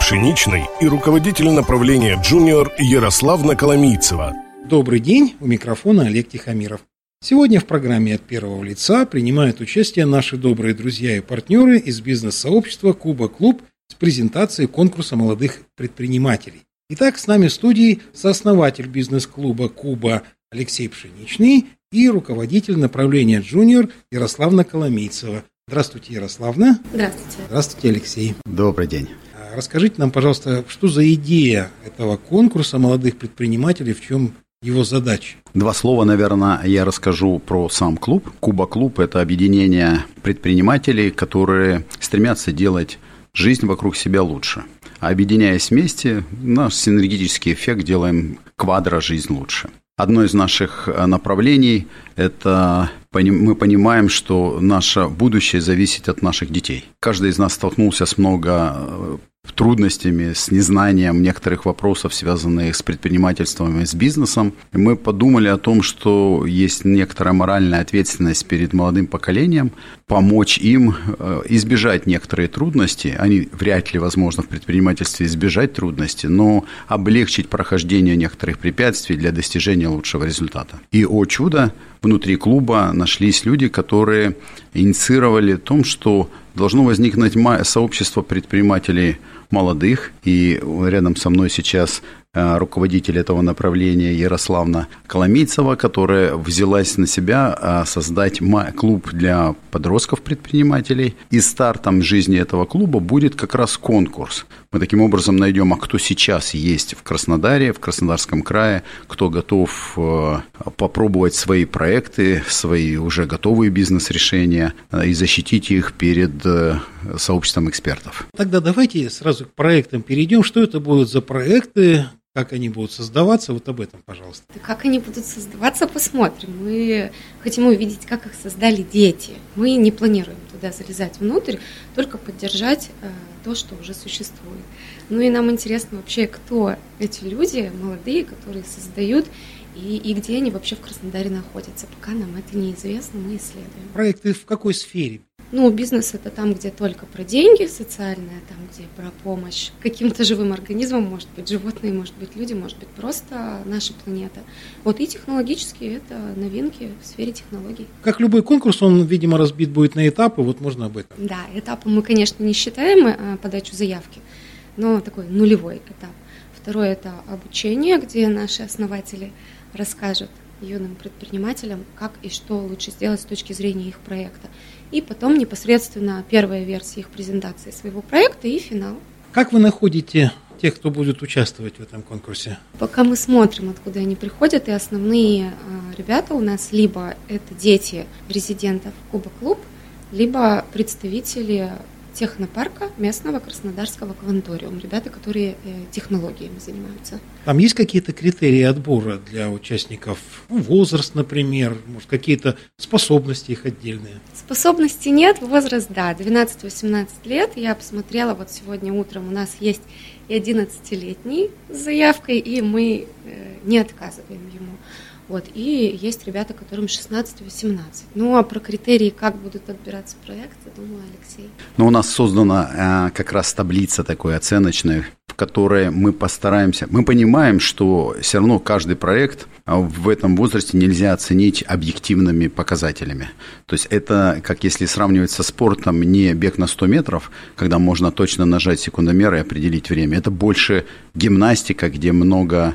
Пшеничный и руководитель направления «Джуниор» Ярославна Коломийцева. Добрый день, у микрофона Олег Тихомиров. Сегодня в программе «От первого лица» принимают участие наши добрые друзья и партнеры из бизнес-сообщества «Куба Клуб» с презентацией конкурса молодых предпринимателей. Итак, с нами в студии сооснователь бизнес-клуба «Куба» Алексей Пшеничный и руководитель направления «Джуниор» Ярославна Коломейцева. Здравствуйте, Ярославна. Здравствуйте. Здравствуйте, Алексей. Добрый день. Расскажите нам, пожалуйста, что за идея этого конкурса молодых предпринимателей, в чем его задача? Два слова, наверное, я расскажу про сам клуб. Куба Клуб – это объединение предпринимателей, которые стремятся делать жизнь вокруг себя лучше. Объединяясь вместе, наш синергетический эффект делаем квадро жизнь лучше. Одно из наших направлений – это мы понимаем, что наше будущее зависит от наших детей. Каждый из нас столкнулся с много трудностями, с незнанием некоторых вопросов, связанных с предпринимательством и с бизнесом. Мы подумали о том, что есть некоторая моральная ответственность перед молодым поколением, помочь им э, избежать некоторые трудности. Они вряд ли возможно в предпринимательстве избежать трудности, но облегчить прохождение некоторых препятствий для достижения лучшего результата. И, о чудо, внутри клуба нашлись люди, которые инициировали том, что должно возникнуть сообщество предпринимателей молодых, и рядом со мной сейчас руководитель этого направления Ярославна Коломейцева, которая взялась на себя э, создать клуб для подростков-предпринимателей. И стартом жизни этого клуба будет как раз конкурс. Мы таким образом найдем, а кто сейчас есть в Краснодаре, в Краснодарском крае, кто готов э, попробовать свои проекты, свои уже готовые бизнес-решения и защитить их перед сообществом экспертов. Тогда давайте сразу к проектам перейдем. Что это будут за проекты, как они будут создаваться, вот об этом, пожалуйста. Как они будут создаваться, посмотрим. Мы хотим увидеть, как их создали дети. Мы не планируем туда залезать внутрь, только поддержать э, то, что уже существует. Ну и нам интересно вообще, кто эти люди молодые, которые создают и, и где они вообще в Краснодаре находятся. Пока нам это неизвестно, мы исследуем. Проекты в какой сфере? Ну, бизнес это там, где только про деньги, социальное, там, где про помощь каким-то живым организмам, может быть, животные, может быть, люди, может быть, просто наша планета. Вот и технологические это новинки в сфере технологий. Как любой конкурс, он, видимо, разбит будет на этапы, вот можно об этом. Да, этапы мы, конечно, не считаем э, подачу заявки, но такой нулевой этап. Второе – это обучение, где наши основатели расскажут юным предпринимателям, как и что лучше сделать с точки зрения их проекта. И потом непосредственно первая версия их презентации своего проекта и финал. Как вы находите тех, кто будет участвовать в этом конкурсе? Пока мы смотрим, откуда они приходят, и основные э, ребята у нас либо это дети резидентов Куба Клуб, либо представители технопарка местного Краснодарского кванториум. Ребята, которые э, технологиями занимаются. Там есть какие-то критерии отбора для участников? Ну, возраст, например, может, какие-то способности их отдельные? Способности нет, возраст, да, 12-18 лет. Я посмотрела, вот сегодня утром у нас есть и 11-летний с заявкой, и мы э, не отказываем ему. Вот, и есть ребята, которым 16-18. Ну, а про критерии, как будут отбираться проекты, думаю, Алексей. Ну, у нас создана э, как раз таблица такой оценочная, в которой мы постараемся... Мы понимаем, что все равно каждый проект а, в этом возрасте нельзя оценить объективными показателями. То есть это, как если сравнивать со спортом, не бег на 100 метров, когда можно точно нажать секундомер и определить время. Это больше гимнастика, где много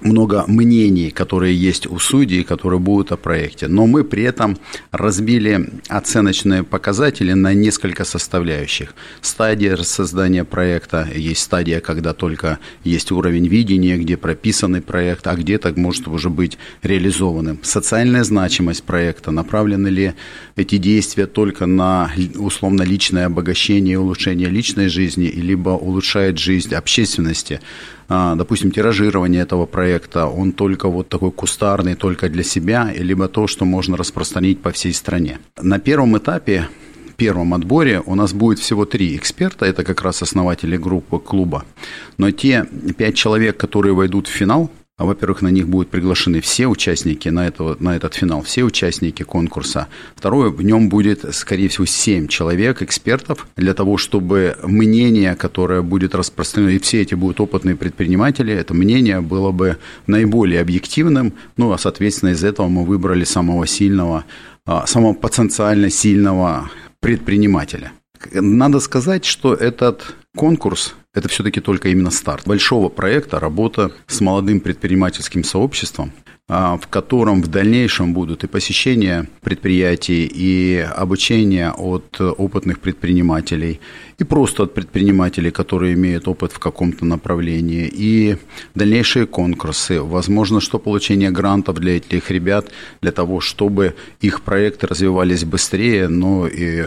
много мнений, которые есть у судей, которые будут о проекте. Но мы при этом разбили оценочные показатели на несколько составляющих. Стадия создания проекта, есть стадия, когда только есть уровень видения, где прописанный проект, а где-то может уже быть реализованным. Социальная значимость проекта, направлены ли эти действия только на условно личное обогащение и улучшение личной жизни, либо улучшает жизнь общественности. А, допустим, тиражирование этого проекта, он только вот такой кустарный, только для себя, либо то, что можно распространить по всей стране. На первом этапе первом отборе у нас будет всего три эксперта, это как раз основатели группы клуба. Но те пять человек, которые войдут в финал, а, во-первых, на них будут приглашены все участники на, этого, на этот финал, все участники конкурса. Второе, в нем будет, скорее всего, семь человек, экспертов, для того, чтобы мнение, которое будет распространено, и все эти будут опытные предприниматели, это мнение было бы наиболее объективным, ну, а, соответственно, из этого мы выбрали самого сильного, а, самого потенциально сильного предпринимателя. Надо сказать, что этот конкурс – это все-таки только именно старт. Большого проекта, работа с молодым предпринимательским сообществом, в котором в дальнейшем будут и посещения предприятий, и обучение от опытных предпринимателей, и просто от предпринимателей, которые имеют опыт в каком-то направлении, и дальнейшие конкурсы, возможно, что получение грантов для этих ребят, для того, чтобы их проекты развивались быстрее, но и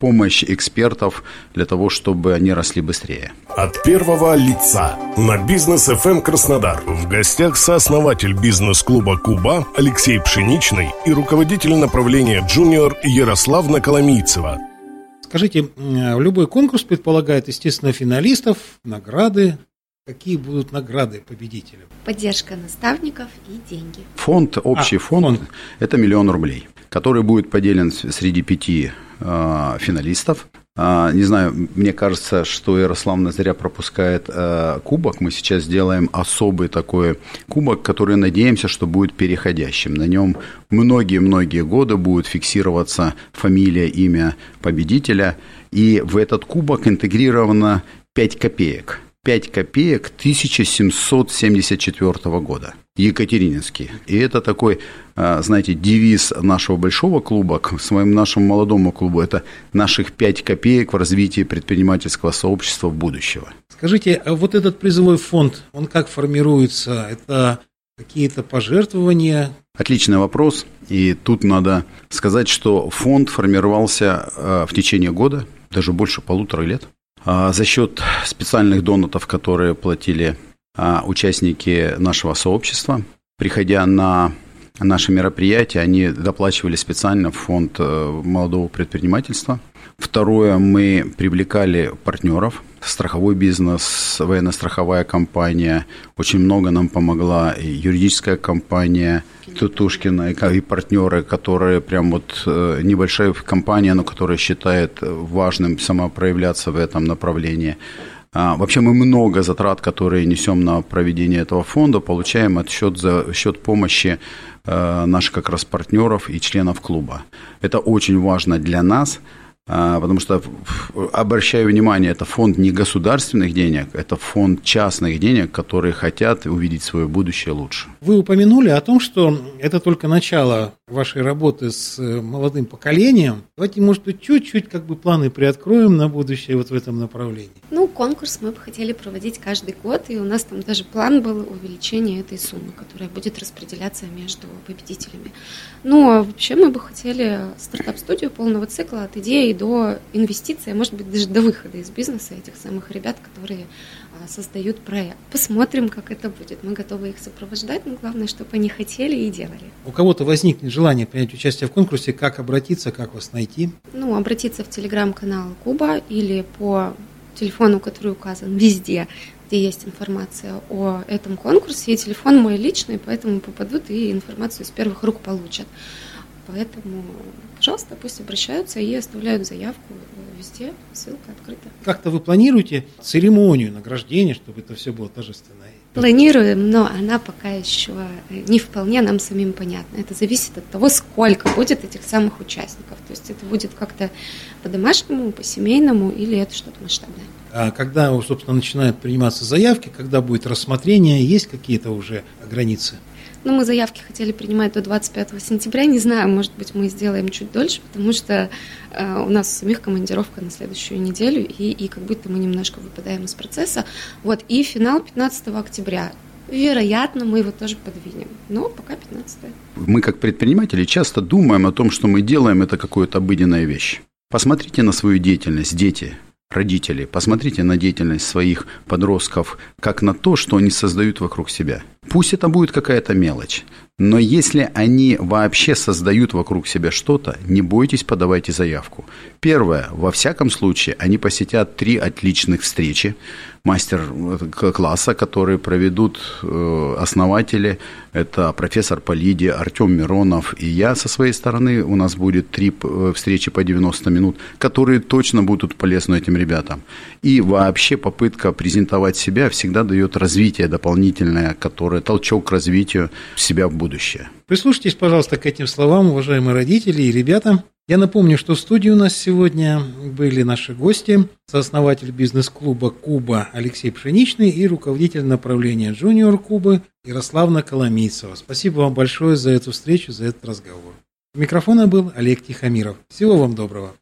помощь экспертов для того, чтобы они росли быстрее. От первого лица на бизнес FM Краснодар в гостях сооснователь бизнес-клуба Куба Алексей Пшеничный и руководитель направления Джуниор Ярославна Коломийцева. Скажите, любой конкурс предполагает, естественно, финалистов, награды. Какие будут награды победителям? Поддержка наставников и деньги. Фонд, общий а, фонд, фонд, это миллион рублей, который будет поделен среди пяти э, финалистов. А, не знаю, мне кажется, что Ярослав зря пропускает э, кубок. Мы сейчас сделаем особый такой кубок, который надеемся, что будет переходящим. На нем многие-многие годы будет фиксироваться фамилия, имя победителя. И в этот кубок интегрировано 5 копеек. 5 копеек 1774 года. Екатерининский. И это такой, а, знаете, девиз нашего большого клуба к своему нашему молодому клубу. Это наших 5 копеек в развитии предпринимательского сообщества будущего. Скажите, а вот этот призовой фонд, он как формируется? Это какие-то пожертвования? Отличный вопрос. И тут надо сказать, что фонд формировался а, в течение года, даже больше полутора лет. А, за счет специальных донатов, которые платили а, участники нашего сообщества. Приходя на наши мероприятия, они доплачивали специально в фонд э, молодого предпринимательства. Второе, мы привлекали партнеров, страховой бизнес, военно-страховая компания. Очень много нам помогла и юридическая компания Тутушкина и, и партнеры, которые прям вот э, небольшая компания, но которая считает важным самопроявляться в этом направлении. А, вообще мы много затрат, которые несем на проведение этого фонда, получаем отсчет за счет помощи э, наших как раз партнеров и членов клуба. Это очень важно для нас – потому что, обращаю внимание, это фонд не государственных денег, это фонд частных денег, которые хотят увидеть свое будущее лучше. Вы упомянули о том, что это только начало вашей работы с э, молодым поколением. Давайте, может быть, чуть-чуть как бы планы приоткроем на будущее вот в этом направлении. Ну, конкурс мы бы хотели проводить каждый год, и у нас там даже план был увеличения этой суммы, которая будет распределяться между победителями. Ну, а вообще мы бы хотели стартап-студию полного цикла от идеи до инвестиций, а может быть, даже до выхода из бизнеса этих самых ребят, которые а, создают проект. Посмотрим, как это будет. Мы готовы их сопровождать, но главное, чтобы они хотели и делали. У кого-то возникнет желание принять участие в конкурсе, как обратиться, как вас найти? Ну, обратиться в телеграм-канал Куба или по телефону, который указан везде, где есть информация о этом конкурсе. И телефон мой личный, поэтому попадут и информацию из первых рук получат. Поэтому, пожалуйста, пусть обращаются и оставляют заявку везде, ссылка открыта. Как-то вы планируете церемонию награждения, чтобы это все было торжественно? Планируем, но она пока еще не вполне нам самим понятна. Это зависит от того, сколько будет этих самых участников. То есть это будет как-то по-домашнему, по-семейному или это что-то масштабное. А когда, собственно, начинают приниматься заявки, когда будет рассмотрение, есть какие-то уже границы? Ну, мы заявки хотели принимать до 25 сентября. Не знаю, может быть, мы сделаем чуть дольше, потому что э, у нас самих командировка на следующую неделю, и, и как будто мы немножко выпадаем из процесса. Вот, и финал 15 октября. Вероятно, мы его тоже подвинем, но пока 15 Мы, как предприниматели, часто думаем о том, что мы делаем, это какая-то обыденная вещь. Посмотрите на свою деятельность, дети родители, посмотрите на деятельность своих подростков как на то, что они создают вокруг себя. Пусть это будет какая-то мелочь, но если они вообще создают вокруг себя что-то, не бойтесь, подавайте заявку. Первое, во всяком случае, они посетят три отличных встречи мастер-класса, которые проведут э, основатели. Это профессор Полиди, Артем Миронов и я со своей стороны. У нас будет три э, встречи по 90 минут, которые точно будут полезны этим ребятам. И вообще попытка презентовать себя всегда дает развитие дополнительное, которое толчок к развитию себя в будущее. Прислушайтесь, пожалуйста, к этим словам, уважаемые родители и ребята. Я напомню, что в студии у нас сегодня были наши гости, сооснователь бизнес-клуба «Куба» Алексей Пшеничный и руководитель направления «Джуниор Кубы» Ярославна Коломийцева. Спасибо вам большое за эту встречу, за этот разговор. У микрофона был Олег Тихомиров. Всего вам доброго.